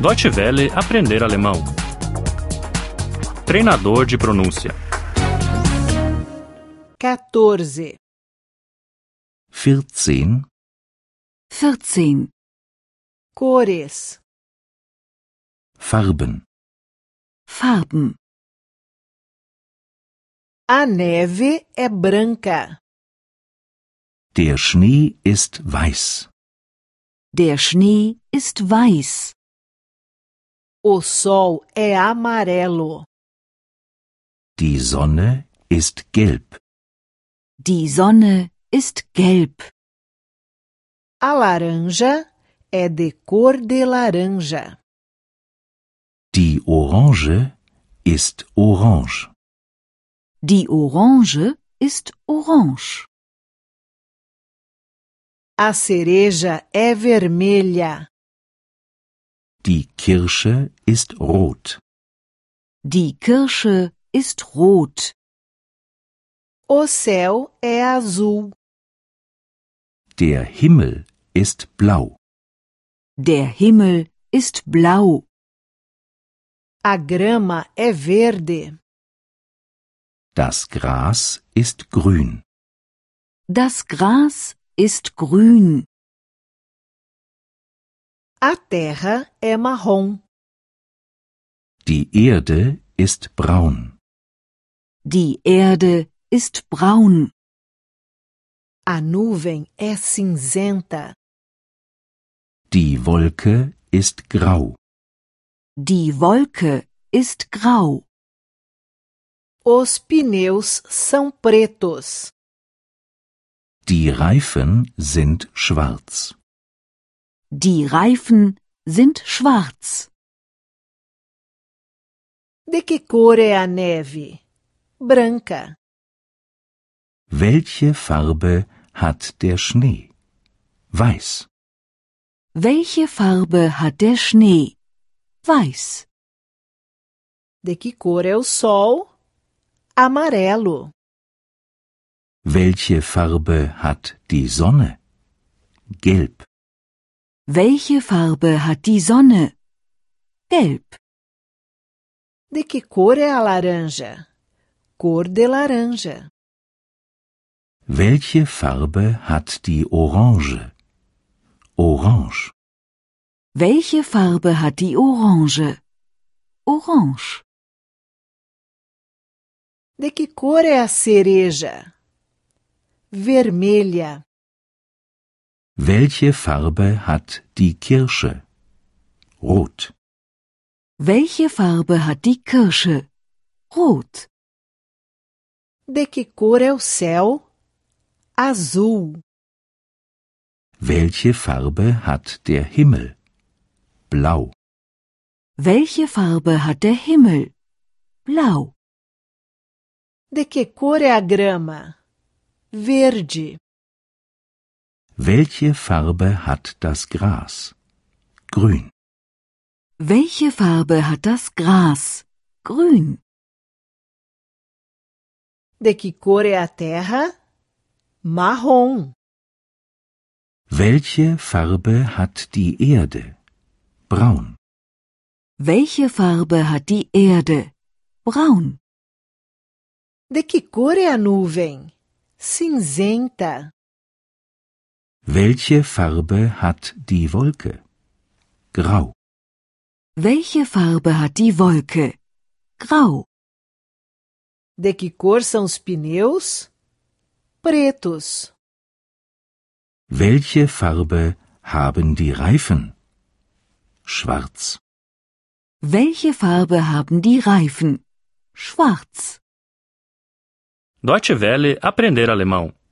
Deutsche Welle aprender alemão. Treinador de pronúncia. 14. 14, 14. Cores. Farben. Farben. A neve é branca. Der Schnee ist weiß. Der Schnee ist weiß. O sol é amarelo. Die Sonne ist gelb. Die Sonne ist gelb. A laranja é de cor de laranja. Die Orange ist orange. Die Orange ist orange. A cereja é vermelha. Die Kirsche ist rot. Die Kirsche ist rot. O céu é azul. Der Himmel ist blau. Der Himmel ist blau. A grama é verde. Das Gras ist grün. Das Gras ist grün. A terra é marrom. Die Erde ist braun. Die Erde ist braun. A nuvem é cinzenta. Die Wolke ist grau. Die Wolke ist grau. Os pneus são pretos. Die Reifen sind schwarz. Die Reifen sind schwarz. De que cor é a neve? Branca. Welche Farbe hat der Schnee? Weiß. Welche Farbe hat der Schnee? Weiß. De que cor é o sol? Amarelo. Welche Farbe hat die Sonne? Gelb. Welche Farbe hat die Sonne? Gelb. De que cor é a laranja? Cor de laranja. Welche Farbe hat die Orange? Orange. Welche Farbe hat die Orange? Orange. De que cor é a cereja? Vermelha. Welche Farbe hat die Kirsche? Rot. Welche Farbe hat die Kirsche? Rot. De que cor é o céu? Azul. Welche Farbe hat der Himmel? Blau. Welche Farbe hat der Himmel? Blau. De que cor é a grama? Verde. Welche Farbe hat das Gras? Grün. Welche Farbe hat das Gras? Grün. De que cor é a terra? Marrom. Welche Farbe hat die Erde? Braun. Welche Farbe hat die Erde? Braun. De que cor é a nuvem? Cinzenta. Welche Farbe hat die Wolke? Grau. Welche Farbe hat die Wolke? Grau. De que cor são os pneus? Pretos. Welche Farbe haben die Reifen? Schwarz. Welche Farbe haben die Reifen? Schwarz. Deutsche Welle aprender alemão.